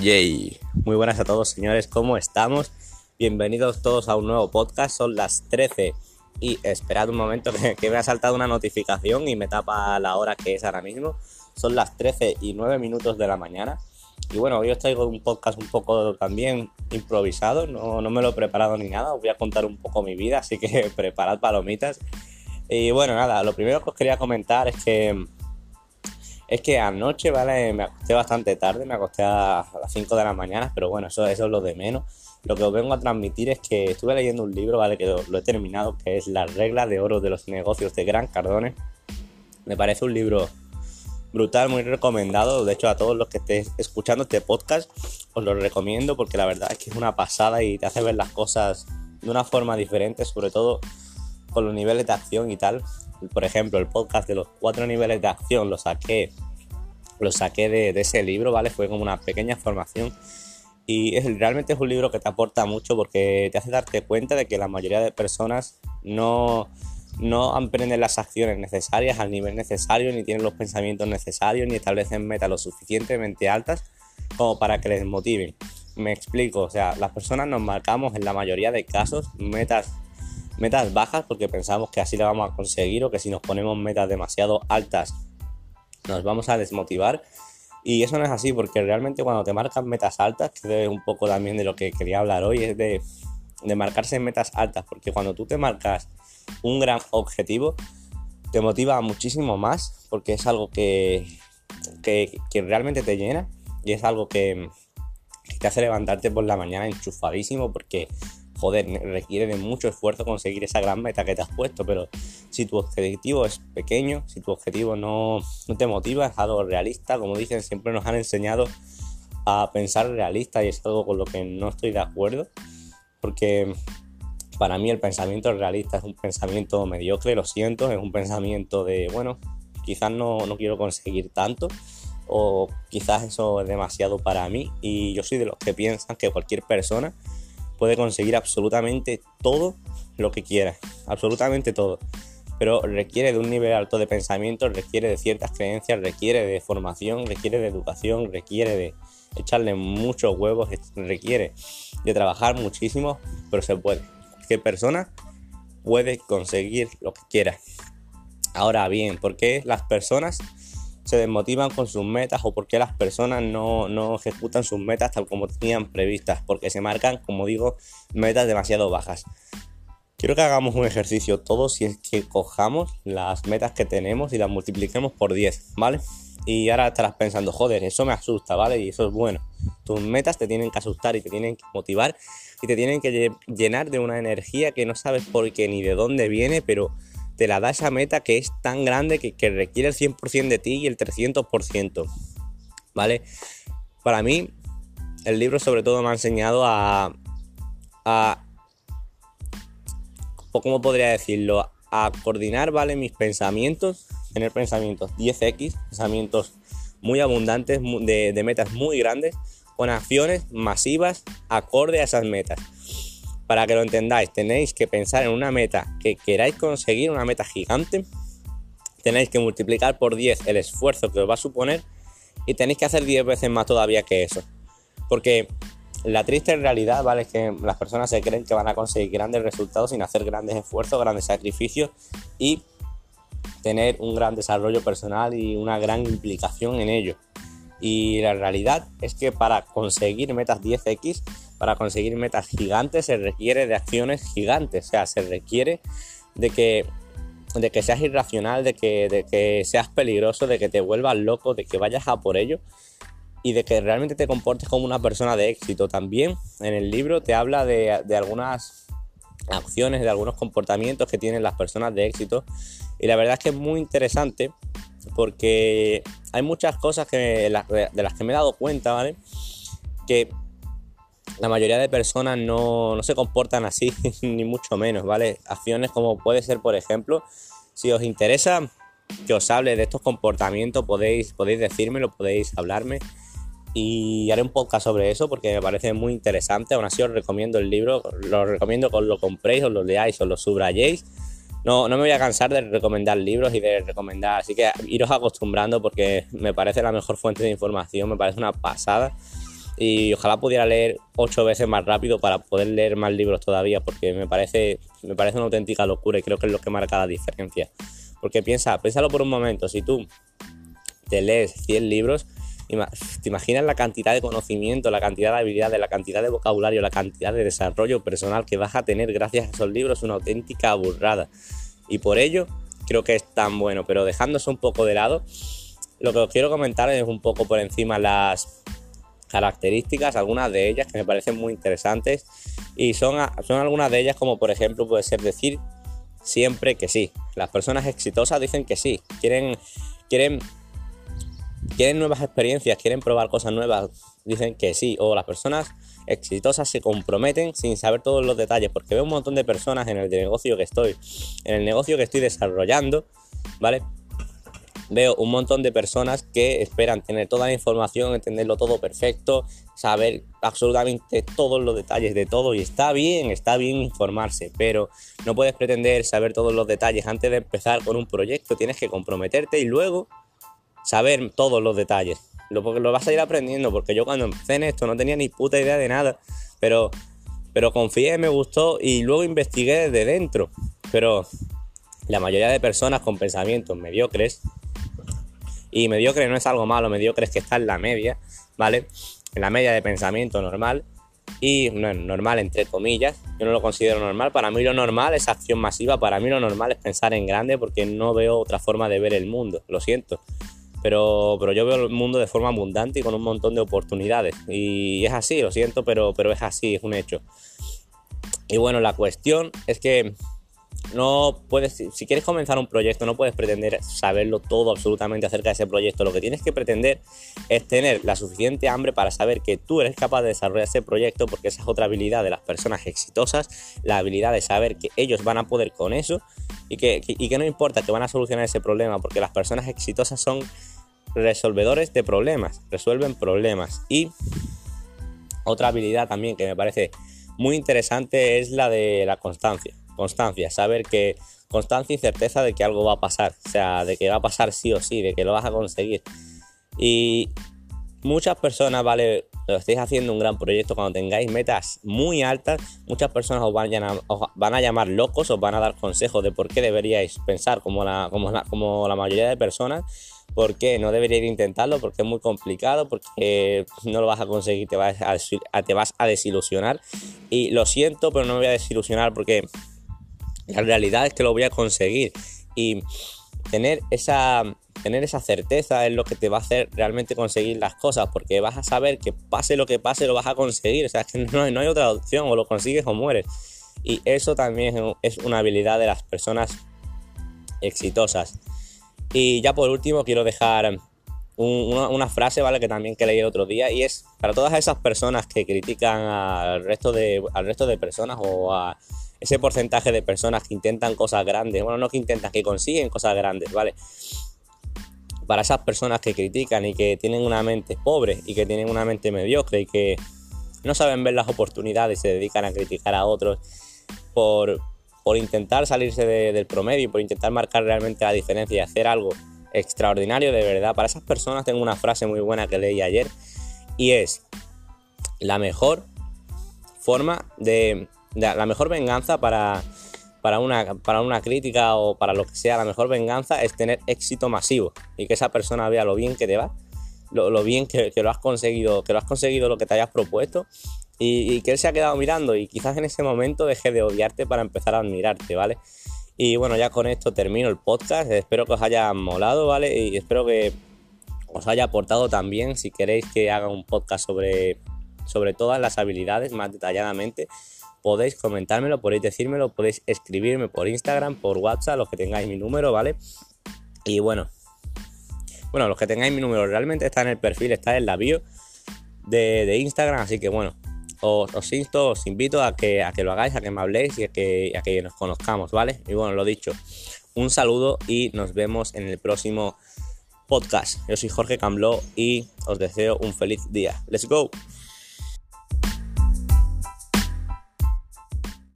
Yay. Muy buenas a todos, señores. ¿Cómo estamos? Bienvenidos todos a un nuevo podcast. Son las 13 y esperad un momento que, me ha saltado una notificación y me tapa la hora que es ahora mismo. Son las 13 y 9 minutos de la mañana. Y bueno, hoy os traigo un podcast un poco también improvisado. No, no me lo he preparado ni nada. Os voy a contar un poco mi vida, así que preparad palomitas. Y bueno, nada, lo primero que os quería comentar es que es que anoche, ¿vale? Me acosté bastante tarde, me acosté a las 5 de la mañana, pero bueno, eso, eso es lo de menos. Lo que os vengo a transmitir es que estuve leyendo un libro, ¿vale? Que lo, he terminado, que es Las reglas de oro de los negocios de Gran Cardone. Me parece un libro brutal, muy recomendado. De hecho, a todos los que estéis escuchando este podcast, os lo recomiendo porque la verdad es que es una pasada y te hace ver las cosas de una forma diferente, sobre todo con los niveles de acción y tal por ejemplo, el podcast de los cuatro niveles de acción lo saqué, lo saqué de, ese libro, ¿vale? Fue como una pequeña formación. Y es, realmente es un libro que te aporta mucho porque te hace darte cuenta de que la mayoría de personas no, no emprenden las acciones necesarias al nivel necesario, ni tienen los pensamientos necesarios, ni establecen metas lo suficientemente altas como para que les motiven. Me explico, o sea, las personas nos marcamos en la mayoría de casos metas metas bajas porque pensamos que así la vamos a conseguir o que si nos ponemos metas demasiado altas nos vamos a desmotivar. Y eso no es así porque realmente cuando te marcas metas altas, que es un poco también de lo que quería hablar hoy, es de, de marcarse metas altas porque cuando tú te marcas un gran objetivo, te motiva muchísimo más porque es algo que, que, que realmente te llena y es algo que, te hace levantarte por la mañana enchufadísimo porque joder, requiere de mucho esfuerzo conseguir esa gran meta que te has puesto, pero si tu objetivo es pequeño, si tu objetivo no, te motiva, es algo realista, como dicen, siempre nos han enseñado a pensar realista y es algo con lo que no estoy de acuerdo, porque para mí el pensamiento realista es un pensamiento mediocre, lo siento, es un pensamiento de, bueno, quizás no, no quiero conseguir tanto o quizás eso es demasiado para mí y yo soy de los que piensan que cualquier persona puede conseguir absolutamente todo lo que quiera, absolutamente todo. Pero requiere de un nivel alto de pensamiento, requiere de ciertas creencias, requiere de formación, requiere de educación, requiere de echarle muchos huevos, requiere de trabajar muchísimo, pero se puede. Cualquier persona puede conseguir lo que quiera. Ahora bien, ¿por qué las personas se desmotivan con sus metas o por qué las personas no, no, ejecutan sus metas tal como tenían previstas, porque se marcan, como digo, metas demasiado bajas. Quiero que hagamos un ejercicio todos si es que cojamos las metas que tenemos y las multipliquemos por 10, ¿vale? Y ahora estarás pensando, joder, eso me asusta, ¿vale? Y eso es bueno. Tus metas te tienen que asustar y te tienen que motivar y te tienen que llenar de una energía que no sabes por qué ni de dónde viene, pero te la da esa meta que es tan grande que, requiere el 100% de ti y el 300%. ¿Vale? Para mí, el libro sobre todo me ha enseñado a, a ¿cómo podría decirlo? A coordinar, ¿vale? Mis pensamientos, tener pensamientos 10x, pensamientos muy abundantes, de, de metas muy grandes, con acciones masivas acorde a esas metas para que lo entendáis, tenéis que pensar en una meta que queráis conseguir, una meta gigante. Tenéis que multiplicar por 10 el esfuerzo que os va a suponer y tenéis que hacer 10 veces más todavía que eso. Porque la triste realidad, ¿vale? Es que las personas se creen que van a conseguir grandes resultados sin hacer grandes esfuerzos, grandes sacrificios y tener un gran desarrollo personal y una gran implicación en ello. Y la realidad es que para conseguir metas 10x para conseguir metas gigantes se requiere de acciones gigantes, o sea, se requiere de que, de que seas irracional, de que, de que seas peligroso, de que te vuelvas loco, de que vayas a por ello y de que realmente te comportes como una persona de éxito. También en el libro te habla de, de algunas acciones, de algunos comportamientos que tienen las personas de éxito y la verdad es que es muy interesante porque hay muchas cosas que, de las que me he dado cuenta, ¿vale? Que la mayoría de personas no, se comportan así, ni mucho menos, ¿vale? Acciones como puede ser, por ejemplo, si os interesa que os hable de estos comportamientos, podéis, podéis decírmelo, podéis hablarme y haré un podcast sobre eso porque me parece muy interesante. Aún así os recomiendo el libro, lo recomiendo que os lo compréis, os lo leáis, os lo subrayéis. No, no me voy a cansar de recomendar libros y de recomendar, así que iros acostumbrando porque me parece la mejor fuente de información, me parece una pasada y ojalá pudiera leer ocho veces más rápido para poder leer más libros todavía, porque me parece, me parece una auténtica locura y creo que es lo que marca la diferencia. Porque piensa, piénsalo por un momento, si tú te lees 100 libros, te imaginas la cantidad de conocimiento, la cantidad de habilidades, la cantidad de vocabulario, la cantidad de desarrollo personal que vas a tener gracias a esos libros, una auténtica burrada. Y por ello creo que es tan bueno, pero dejándose un poco de lado, lo que os quiero comentar es un poco por encima las características, algunas de ellas que me parecen muy interesantes y son, son algunas de ellas como por ejemplo puede ser decir siempre que sí. Las personas exitosas dicen que sí, quieren, quieren quieren nuevas experiencias, quieren probar cosas nuevas, dicen que sí. O las personas exitosas se comprometen sin saber todos los detalles, porque veo un montón de personas en el negocio que estoy, en el negocio que estoy desarrollando, ¿vale? Veo un montón de personas que esperan tener toda la información, entenderlo todo perfecto, saber absolutamente todos los detalles de todo y está bien, está bien informarse, pero no puedes pretender saber todos los detalles antes de empezar con un proyecto, tienes que comprometerte y luego saber todos los detalles. Lo, lo vas a ir aprendiendo, porque yo cuando empecé en esto no tenía ni puta idea de nada, pero, pero confié, me gustó y luego investigué desde dentro. Pero la mayoría de personas con pensamientos mediocres, y mediocre no es algo malo, mediocre es que está en la media, ¿vale? En la media de pensamiento normal, y no, normal entre comillas, yo no lo considero normal, para mí lo normal es acción masiva, para mí lo normal es pensar en grande porque no veo otra forma de ver el mundo, lo siento. Pero, pero yo veo el mundo de forma abundante y con un montón de oportunidades. Y es así, lo siento, pero, pero es así, es un hecho. Y bueno, la cuestión es que no puedes, si quieres comenzar un proyecto, no puedes pretender saberlo todo absolutamente acerca de ese proyecto. Lo que tienes que pretender es tener la suficiente hambre para saber que tú eres capaz de desarrollar ese proyecto, porque esa es otra habilidad de las personas exitosas, la habilidad de saber que ellos van a poder con eso y que, y que no importa que van a solucionar ese problema, porque las personas exitosas son resolvedores de problemas, resuelven problemas. Y otra habilidad también que me parece muy interesante es la de la constancia. Constancia, saber que constancia y certeza de que algo va a pasar, o sea, de que va a pasar sí o sí, de que lo vas a conseguir. Y muchas personas, vale, lo estáis haciendo un gran proyecto, cuando tengáis metas muy altas, muchas personas os van, a, van a llamar locos, os van a dar consejos de por qué deberíais pensar como la, como la, como la mayoría de personas, por qué no deberíais intentarlo, porque es muy complicado, porque no lo vas a conseguir, te vas a desilusionar. Y lo siento, pero no me voy a desilusionar porque la realidad es que lo voy a conseguir y tener esa, tener esa certeza es lo que te va a hacer realmente conseguir las cosas, porque vas a saber que pase lo que pase, lo vas a conseguir. O sea, que no hay, otra opción, o lo consigues o mueres. Y eso también es una habilidad de las personas exitosas. Y ya por último quiero dejar una, frase, ¿vale? Que también que leí el otro día y es para todas esas personas que critican al resto de, al resto de personas o a ese porcentaje de personas que intentan cosas grandes, bueno, no que intentan, que consiguen cosas grandes, ¿vale? Para esas personas que critican y que tienen una mente pobre y que tienen una mente mediocre y que no saben ver las oportunidades y se dedican a criticar a otros por, por intentar salirse del promedio y por intentar marcar realmente la diferencia y hacer algo extraordinario de verdad. Para esas personas tengo una frase muy buena que leí ayer y es la mejor forma de la mejor venganza para, para, una, para una crítica o para lo que sea, la mejor venganza es tener éxito masivo y que esa persona vea lo bien que te va, lo, bien que, lo has conseguido, que lo has conseguido lo que te hayas propuesto y, que él se ha quedado mirando y quizás en ese momento deje de odiarte para empezar a admirarte, ¿vale? Y bueno, ya con esto termino el podcast, espero que os haya molado, ¿vale? Y espero que os haya aportado también si queréis que haga un podcast sobre, sobre todas las habilidades más detalladamente podéis comentármelo, podéis decírmelo, podéis escribirme por Instagram, por WhatsApp, los que tengáis mi número, ¿vale? Y bueno, bueno, los que tengáis mi número realmente está en el perfil, está en la bio de, Instagram, así que bueno, os, insto, os invito a que, a que lo hagáis, a que me habléis y a que, a que nos conozcamos, ¿vale? Y bueno, lo dicho, un saludo y nos vemos en el próximo podcast. Yo soy Jorge Cambló y os deseo un feliz día. ¡Let's go!